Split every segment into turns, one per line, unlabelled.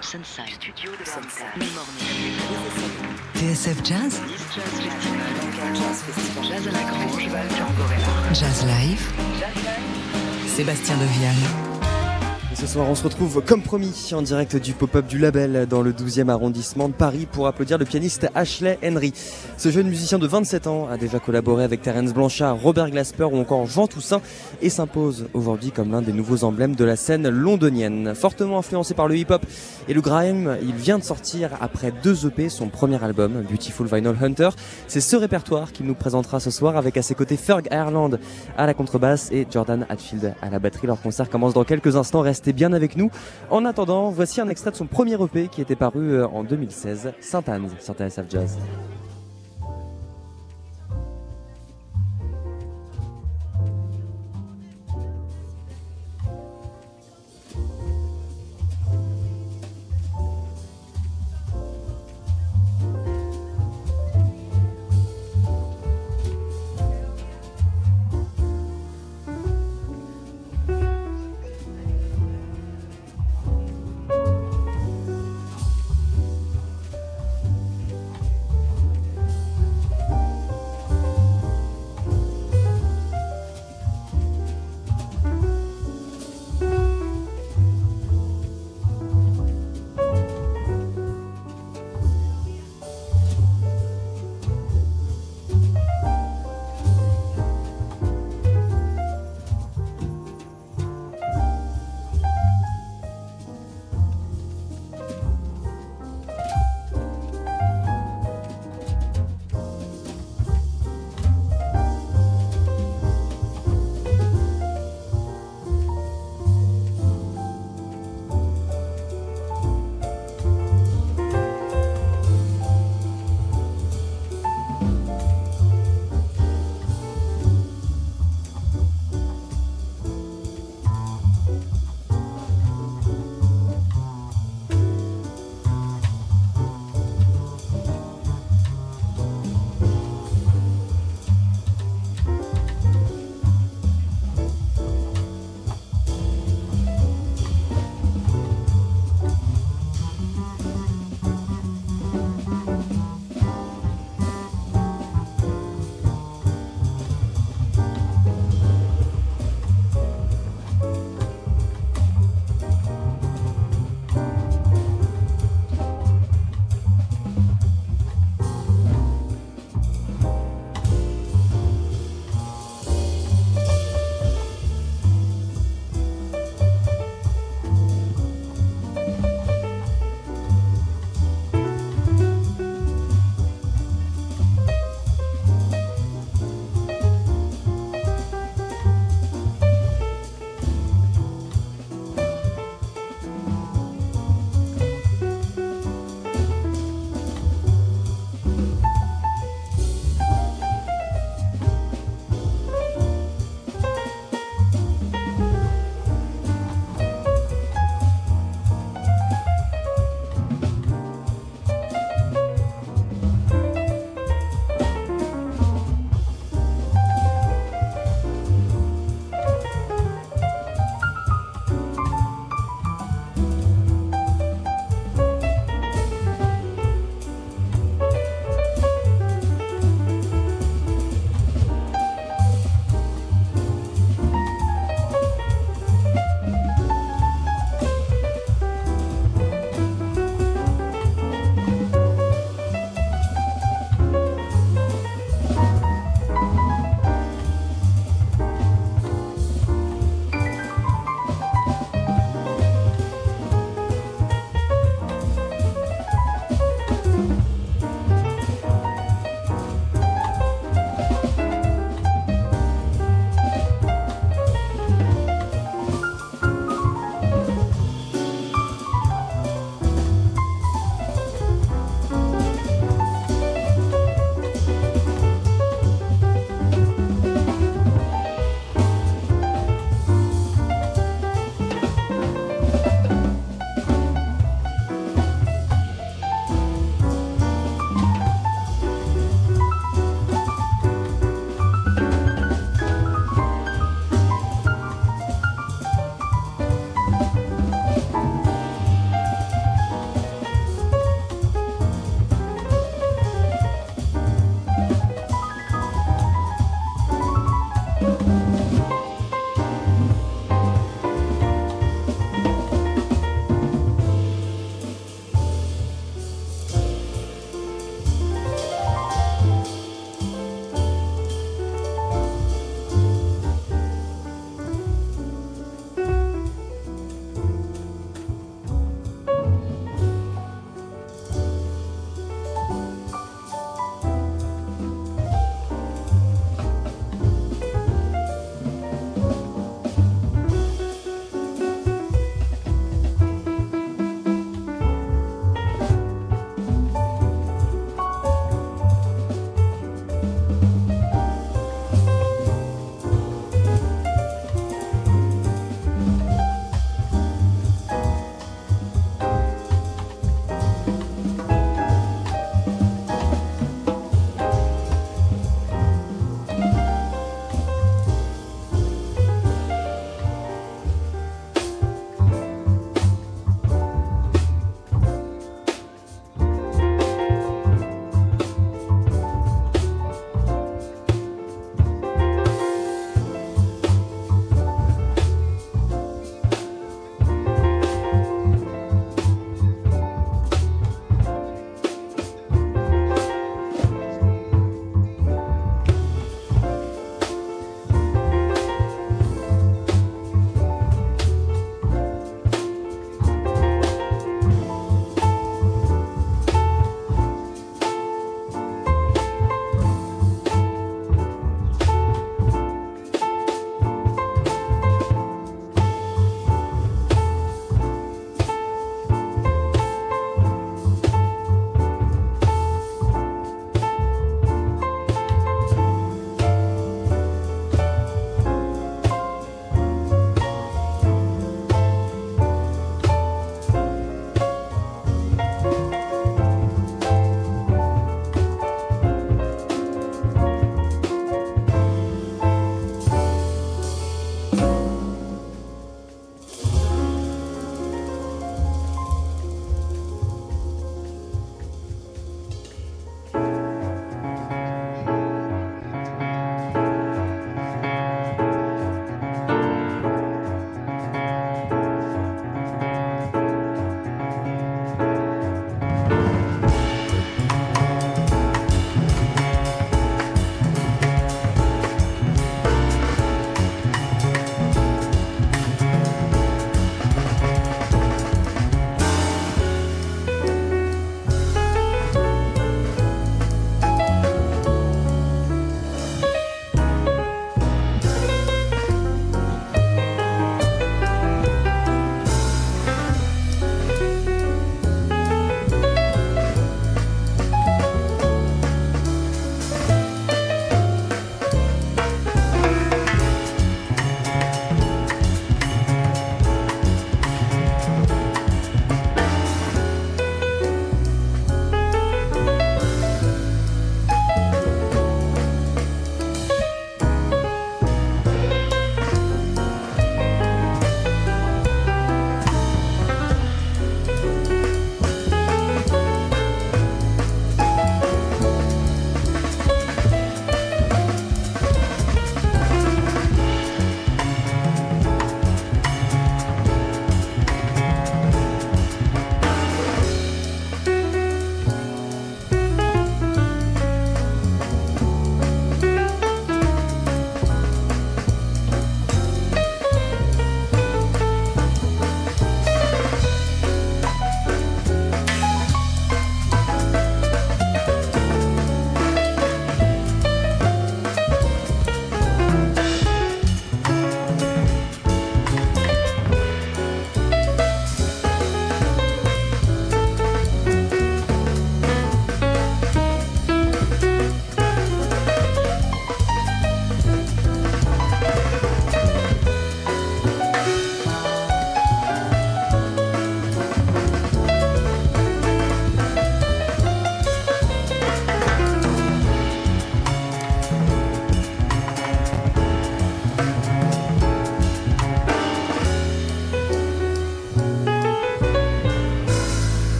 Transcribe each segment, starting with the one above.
Sunside,
Studio de
Sunset.
TSF Jazz.
Jazz à la Grange,
Jazz Live. Sébastien
Devial. Ce soir, on se retrouve comme promis en direct du pop-up du label dans le 12e arrondissement de Paris pour applaudir le pianiste Ashley Henry. Ce jeune musicien de 27 ans a déjà collaboré avec Terence Blanchard, Robert Glasper ou encore Jean Toussaint et s'impose aujourd'hui comme l'un des nouveaux emblèmes de la scène londonienne. Fortement influencé par le hip-hop et le grime, il vient de sortir après deux EP son premier album, Beautiful Vinyl Hunter. C'est ce répertoire qu'il nous présentera ce soir avec à ses côtés Ferg Ireland à la contrebasse et Jordan Hatfield à la batterie. Leur concert commence dans quelques instants. Bien avec nous. En attendant, voici un extrait de son premier EP qui était paru euh, en 2016, Sainte-Anne sur TSF Jazz.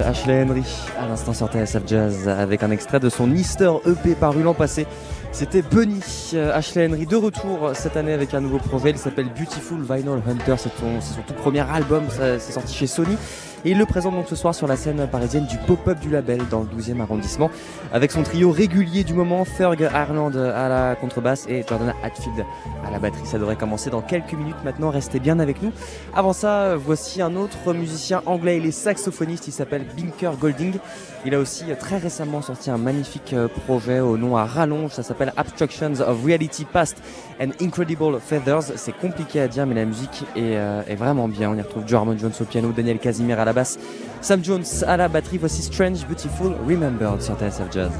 Ashley Henry, à l'instant sur TSF Jazz, avec un extrait de son Easter EP paru l'an passé. C'était Bunny, euh, Ashley Henry de retour cette année avec un nouveau projet, il s'appelle Beautiful Vinyl Hunter, c'est son, tout premier album, c'est sorti chez Sony. Et il le présente donc ce soir sur la scène parisienne du pop-up du label dans le 12e arrondissement avec son trio régulier du moment, Ferg Ireland à la contrebasse et Jordan Hatfield à la batterie. Ça devrait commencer dans quelques minutes maintenant, restez bien avec nous. Avant ça, voici un autre musicien anglais, il est saxophoniste, il s'appelle Binker Golding. Il a aussi très récemment sorti un magnifique euh, projet au nom à rallonge, ça s'appelle Abstractions of Reality Past and Incredible Feathers. C'est compliqué à dire, mais la musique est, euh, vraiment bien. On y retrouve Joe Harmon Jones au piano, Daniel Casimir à la basse, Sam Jones à la batterie. Voici Strange, Beautiful, Remembered sur TSF Jazz.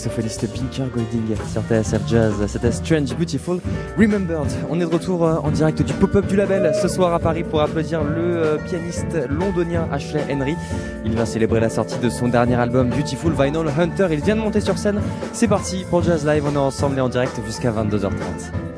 Saxophoniste Pinker Golding sur TSF Jazz. C'était Strange Beautiful Remembered. On est de retour euh, en direct du pop-up du label ce soir à Paris pour applaudir le euh, pianiste londonien Ashley Henry. Il va célébrer la sortie de son dernier album Beautiful Vinyl Hunter. Il vient de monter sur scène. C'est parti pour Jazz Live. On est ensemble et en direct jusqu'à 22h30.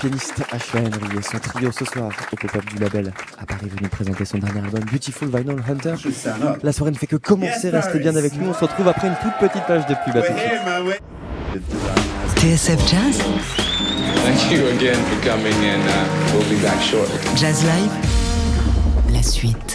Pianiste Ashley Henry et son trio ce soir au pop-up du label à Paris venu présenter son dernier album Beautiful Vinyl Hunter. La soirée ne fait que commencer, restez bien avec nous. On se retrouve après une toute petite page de pub.
TSF Jazz,
Thank you again for coming, and uh, we'll be back shortly.
Jazz Live, la suite.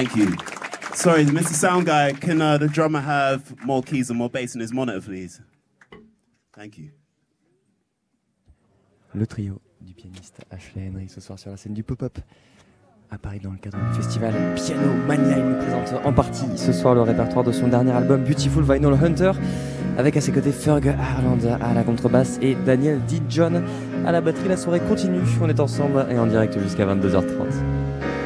Thank you. Sorry, Mr. Sound Guy, can uh, the drummer have more keys and more bass in his monitor, please? Thank you.
Le trio du pianiste Ashley Henry ce soir sur la scène du pop-up à Paris dans le cadre du festival Piano Mania. Il nous présente en partie ce soir le répertoire de son dernier album Beautiful Vinyl Hunter avec à ses côtés Ferg Harland à la contrebasse et Daniel D. John à la batterie. La soirée continue, on est ensemble et en direct jusqu'à 22h30.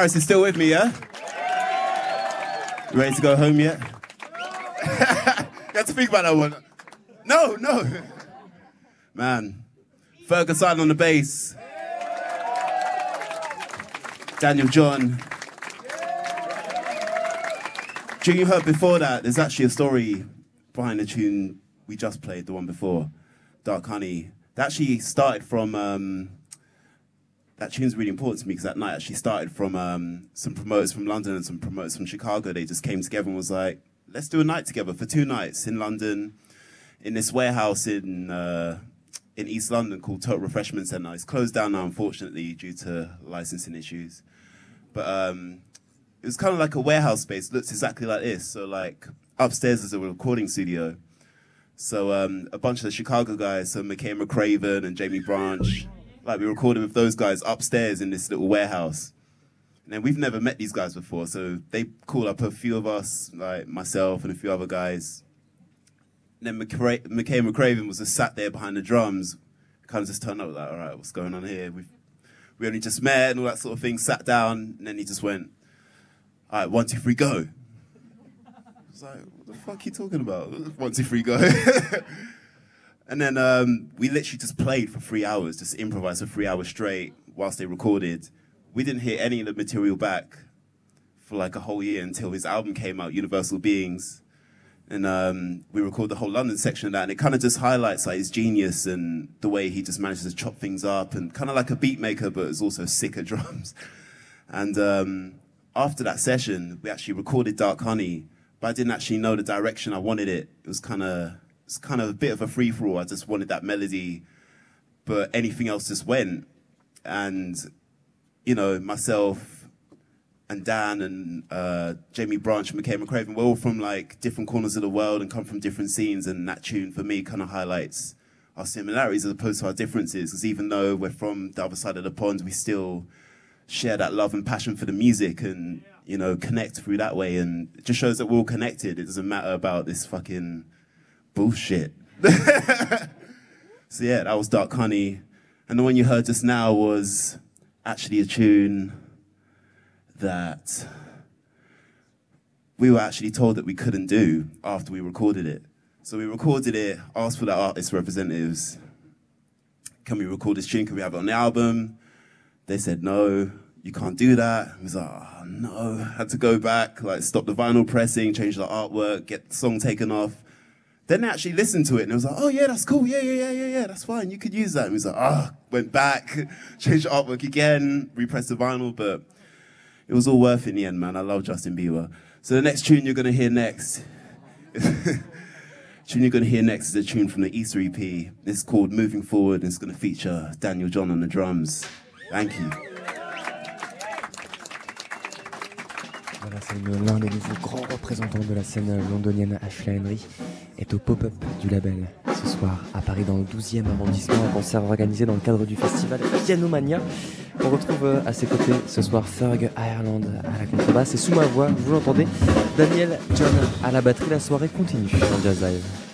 Paris is still with me, yeah? Ready to go home yet? you have to think about that one. No, no. Man. Ferguson on the bass. Daniel John. Tune you heard before that, there's actually a story behind the tune we just played, the one before, Dark Honey. That actually started from, um, that tune's really important to me because that night actually started from um, some promoters from London and some promoters from Chicago. They just came together and was like, let's do a night together for two nights in London, in this warehouse in uh, in East London called Total Refreshment Centre. It's closed down now, unfortunately, due to licensing issues. But um, it was kind of like a warehouse space. It looks exactly like this. So like upstairs is a recording studio. So um, a bunch of the Chicago guys, so Makaya McCraven and Jaimie Branch, like we recorded with those guys upstairs in this little warehouse. And then we've never met these guys before, so they call up a few of us, like myself and a few other guys. And then Makaya McCraven was just sat there behind the drums, kind of just turned up like, all right, what's going on here? We've, we only just met and all that sort of thing, sat down, and then he just went, all right, one, two, three, go. I was like, what the fuck are you talking about? One, two, three, go. and then um, we literally just played for three hours, just improvised for three hours straight whilst they recorded. We didn't hear any of the material back for like a whole year until his album came out, Universal Beings. And um, we recorded the whole London section of that, and it kind of just highlights like his genius and the way he just manages to chop things up, and kind of like a beat maker, but is also sick sicker drums. And um, after that session, we actually recorded Dark Honey, but I didn't actually know the direction I wanted it. It was kind of it's kind of a bit of a free for all. I just wanted that melody, but anything else just went. And you know, myself and Dan and uh, Jaimie Branch and Makaya McCraven, we're all from like different corners of the world and come from different scenes. And that tune for me kind of highlights our similarities as opposed to our differences. Because even though we're from the other side of the pond, we still share that love and passion for the music and you know connect through that way. And it just shows that we're all connected. It doesn't matter about this fucking bullshit. so yeah, that was Dark Honey, and the one you heard just now was actually a tune that we were actually told that we couldn't do after we recorded it. So we recorded it, asked for the artist representatives, can we record this tune? Can we have it on the album? They said no, you can't do that. I was like, oh no. Had to go back, like stop the vinyl pressing, change the artwork, get the song taken off. Then they actually listened to it and it was like, oh yeah, that's cool. Yeah, yeah, yeah, yeah, yeah, that's fine. You could use that. And we was like, oh, went back, changed the artwork again, repressed the vinyl, but it was all worth it in the end, man. I love Justin Bieber. So the next tune you're gonna hear next, tune you're gonna hear next is a tune from the Easter EP. It's called Moving Forward and it's gonna feature Daniel John on the drums. Thank you.
Voilà, c'est l'un des nouveaux grands représentants de la scène londonienne, Ashley Henry, est au pop-up du label ce soir à Paris dans le 12e arrondissement, un concert organisé dans le cadre du festival Pianomania. On retrouve euh, à ses côtés ce soir Ferg Ireland à la contrebasse et sous ma voix, vous l'entendez, Daniel John à la batterie. La soirée continue dans Jazz Live.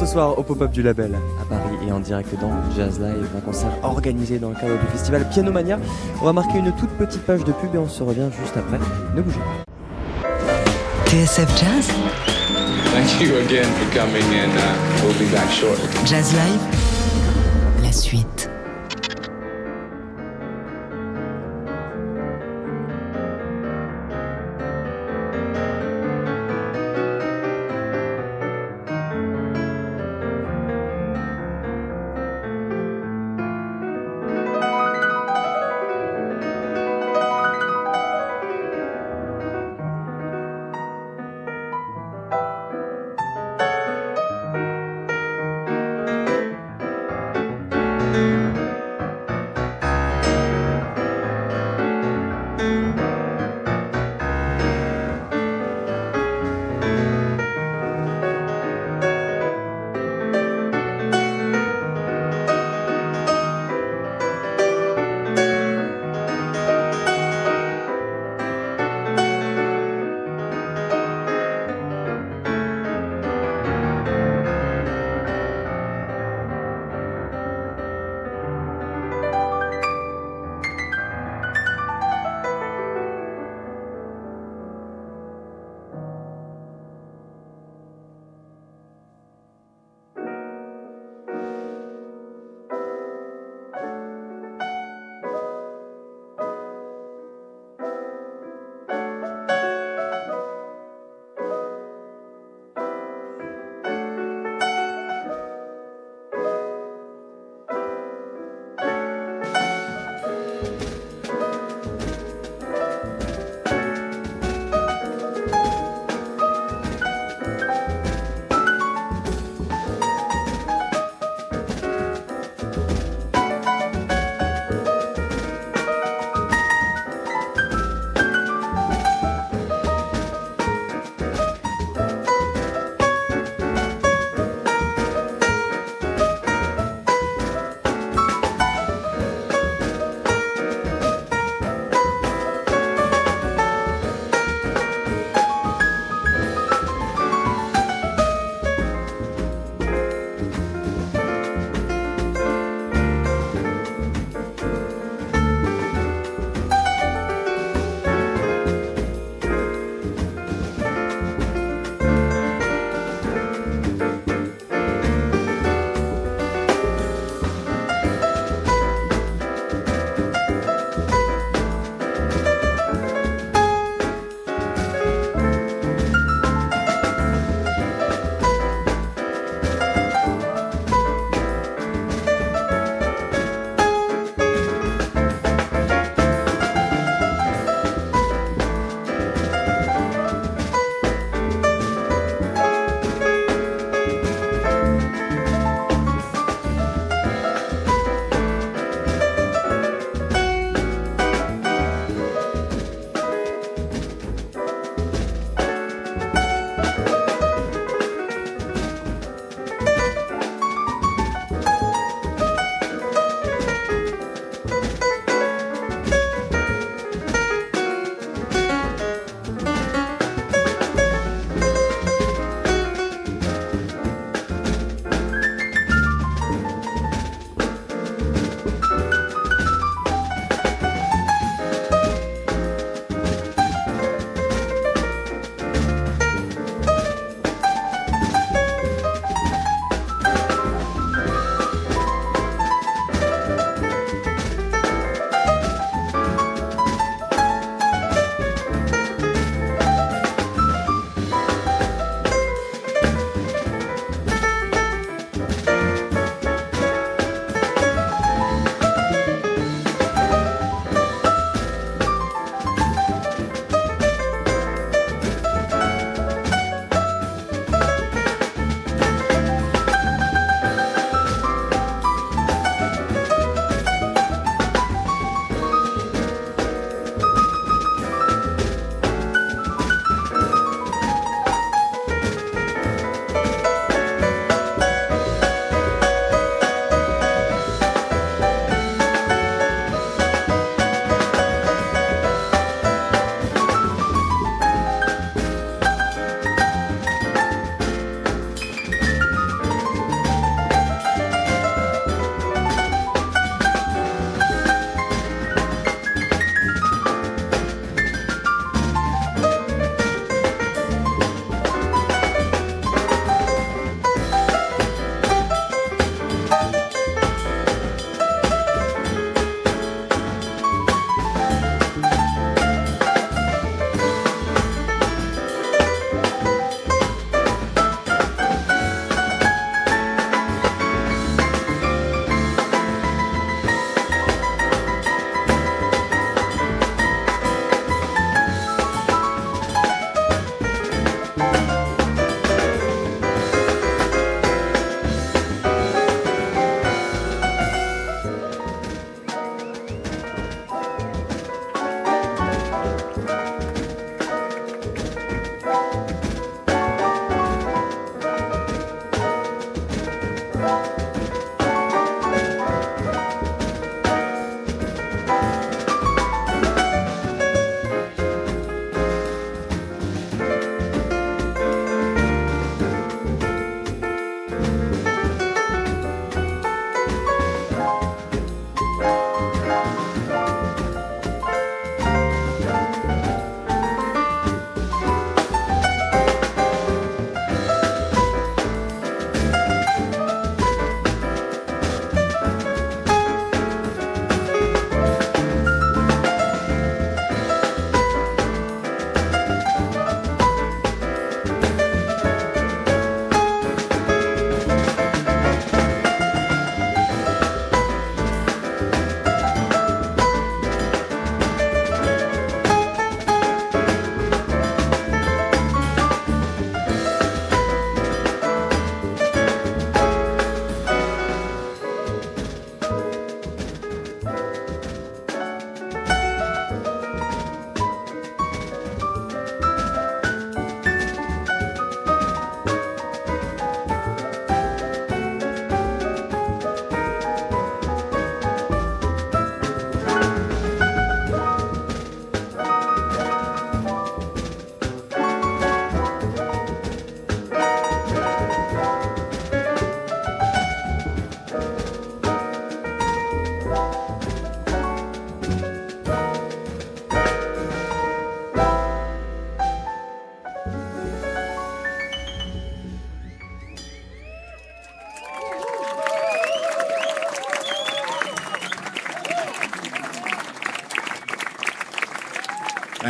Ce soir au pop-up du label à Paris et en direct dans Jazz Live, un concert organisé dans le cadre du festival Pianomania. On va marquer une toute petite page de pub et on se revient juste après. Ne bougez pas.
TSF Jazz,
Thank you again for coming, and uh, we'll be back shortly.
Jazz Live,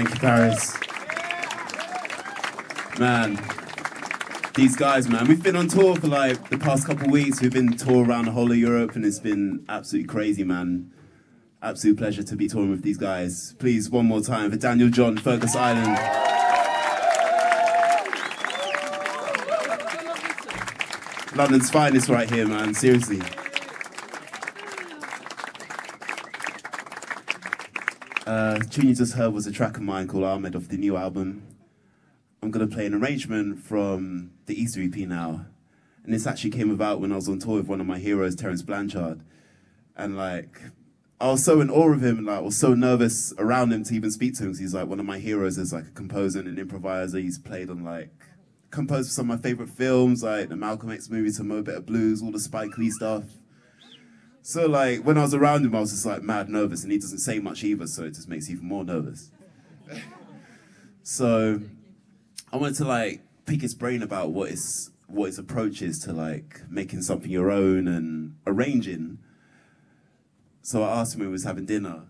Thank
you, Paris. Man, these guys, man, we've been on tour for like the past couple of weeks. We've been tour around the whole of Europe, and it's been absolutely crazy, man. Absolute pleasure to be touring with these guys. Please, one more time for Daniel John, Fergus Ireland. London's finest right here, man. Seriously. Uh, tune you just heard was a track of mine called Ahmed off the new album. I'm gonna play an arrangement from the Easter EP now, and this actually came about when I was on tour with one of my heroes, Terence Blanchard, and like I was so in awe of him, and like I was so nervous around him to even speak to him because he's like one of my heroes as like a composer and an improviser. He's played on like composed some of my favorite films, like the Malcolm X movie to Mo Better Blues, all the Spike Lee stuff. So like when I was around him, I was just like mad nervous, and he doesn't say much either, so it just makes even more nervous. so I wanted to like pick his brain about what his what his approach is to like making something your own and arranging. So I asked him when we was having dinner,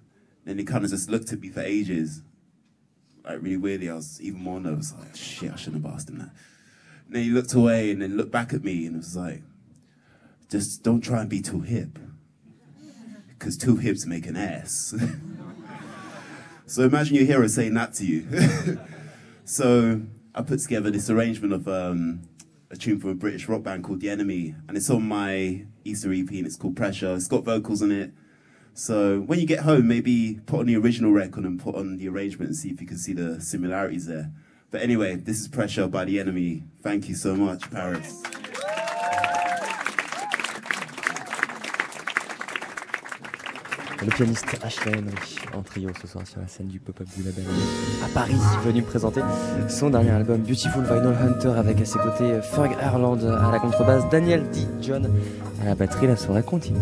and he kind of just looked at me for ages, like really weirdly. I was even more nervous. Like shit, I shouldn't have asked him that. And then he looked away and then looked back at me and was like, just don't try and be too hip. Because two hips make an ass. so imagine your hero saying that to you. so I put together this arrangement of um, a tune from a British rock band called The Enemy, and it's on my Easter EP and it's called Pressure. It's got vocals in it. So when you get home, maybe put on the original record and put on the arrangement and see if you can see the similarities there. But anyway, this is Pressure by The Enemy. Thank you so much, Paris.
Le pianiste Ashley Henry en trio ce soir sur la scène du pop-up du label à Paris, venu présenter son dernier album Beautiful Vinyl Hunter avec à ses côtés Ferg Ireland à la contrebasse, Daniel D. John à la batterie. La soirée continue.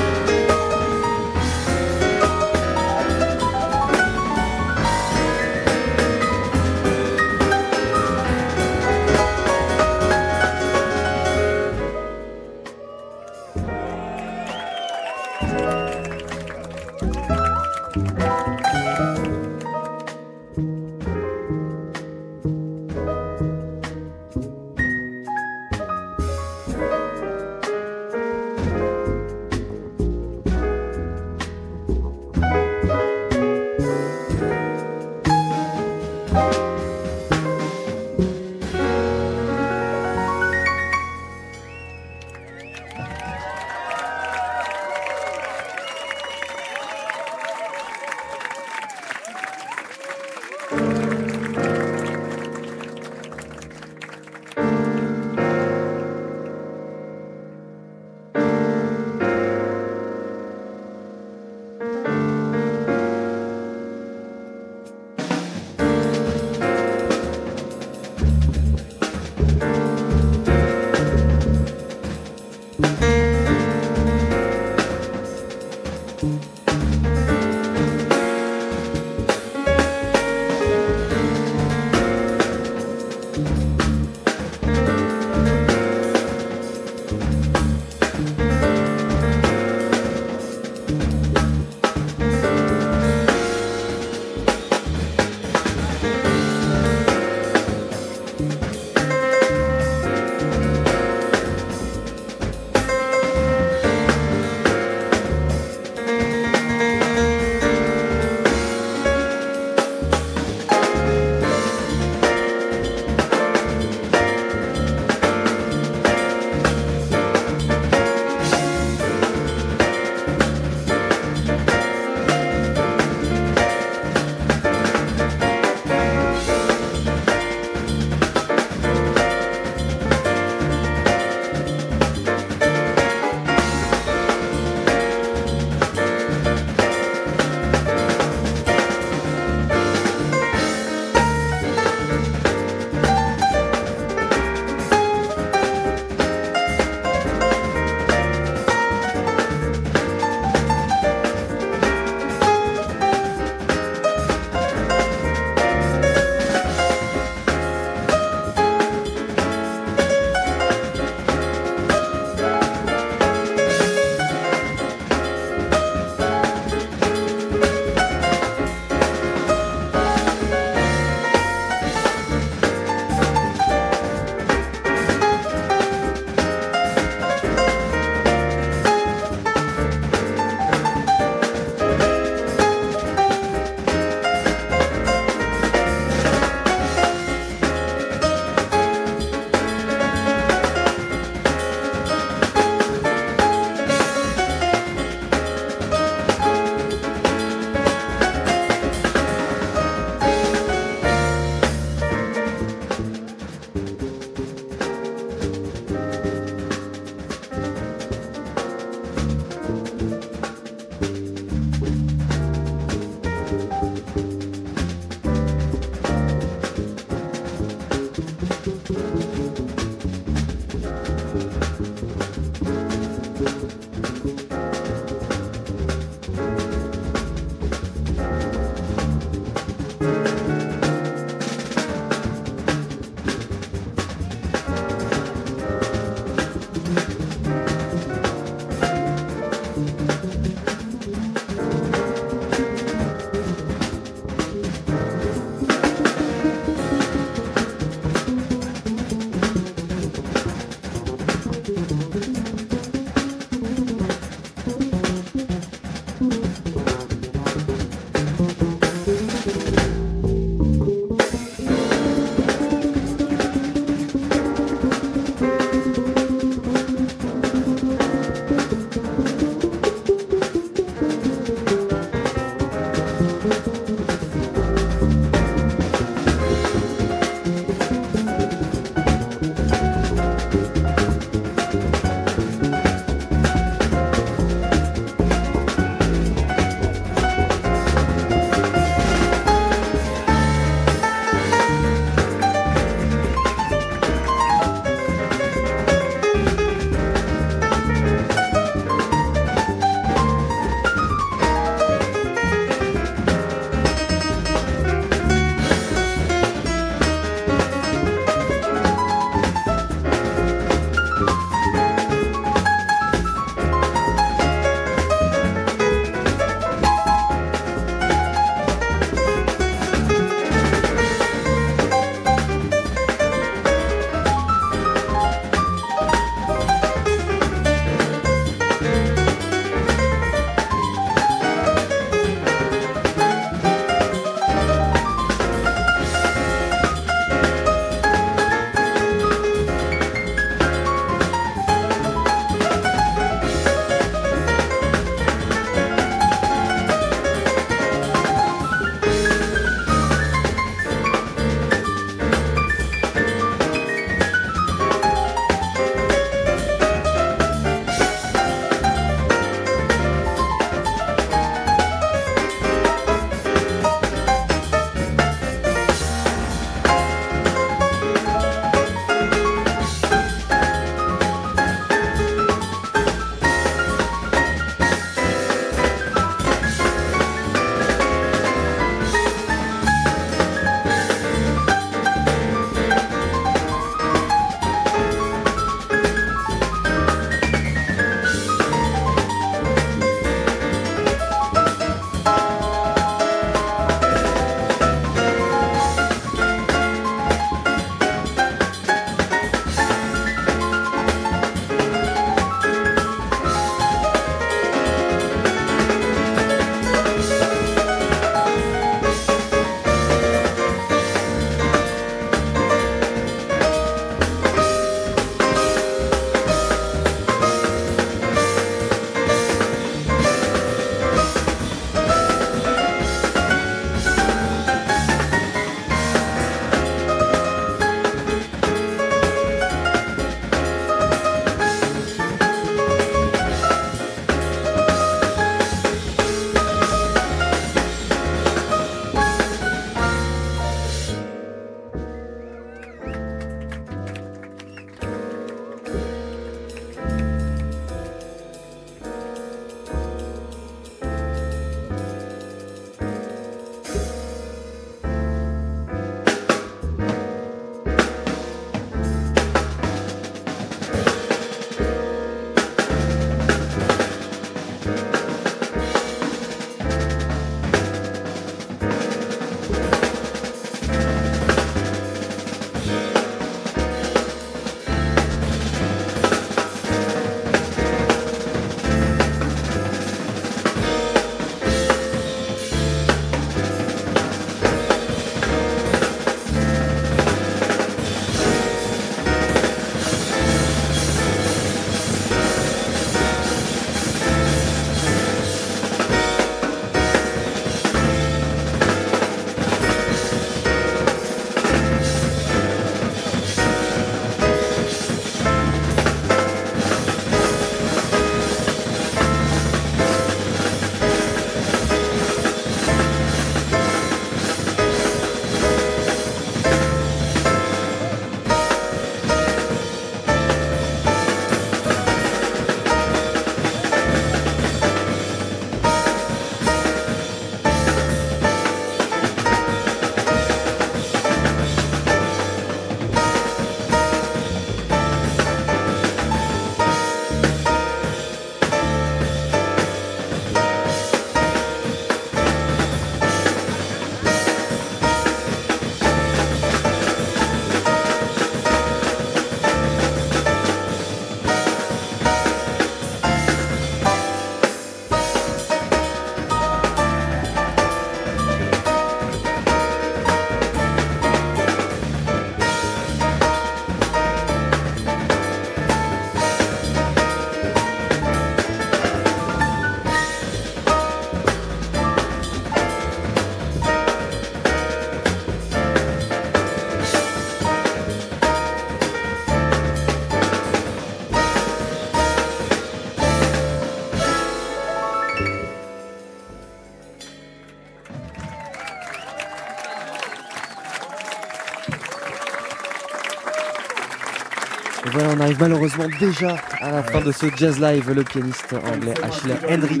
Arrive malheureusement déjà à la fin de ce jazz live. Le pianiste anglais Ashley Henry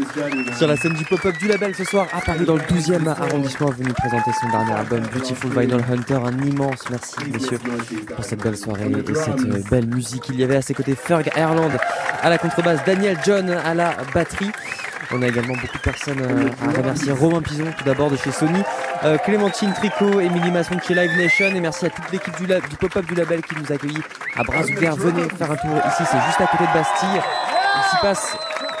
sur la scène du pop-up du label ce soir à Paris dans le 12e arrondissement venu présenter son dernier album Beautiful Vinyl Hunter. Un immense merci messieurs pour cette belle soirée et cette belle musique. Il y avait à ses côtés Ferg Ireland à la contrebasse, Daniel John à la batterie. On a également beaucoup de personnes euh, à remercier. Romain Pison, tout d'abord de chez Sony, euh, Clémentine Tricot, Émilie Masson de chez Live Nation, et merci à toute l'équipe du, pop-up du label qui nous accueillit à bras ouverts. Venez faire un tour ici, c'est juste à côté de Bastille. Il s'y passe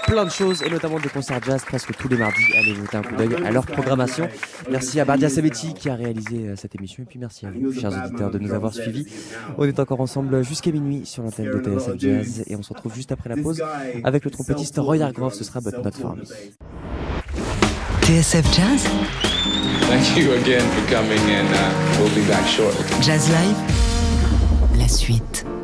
plein de choses, et notamment des concerts jazz presque tous les mardis. Allez jeter un coup d'œil à leur programmation. Merci à Bardia Sabetti qui a réalisé euh, cette émission, et puis merci à vous, chers auditeurs, de nous avoir suivis. On est encore ensemble jusqu'à minuit sur l'antenne de TSF Jazz, et on se retrouve juste après la pause avec le trompettiste Roy Hargrove. Ce sera But Not For Me.
TSF Jazz,
Thank you again for coming, and uh, we'll be back shortly.
Jazz Live, suite.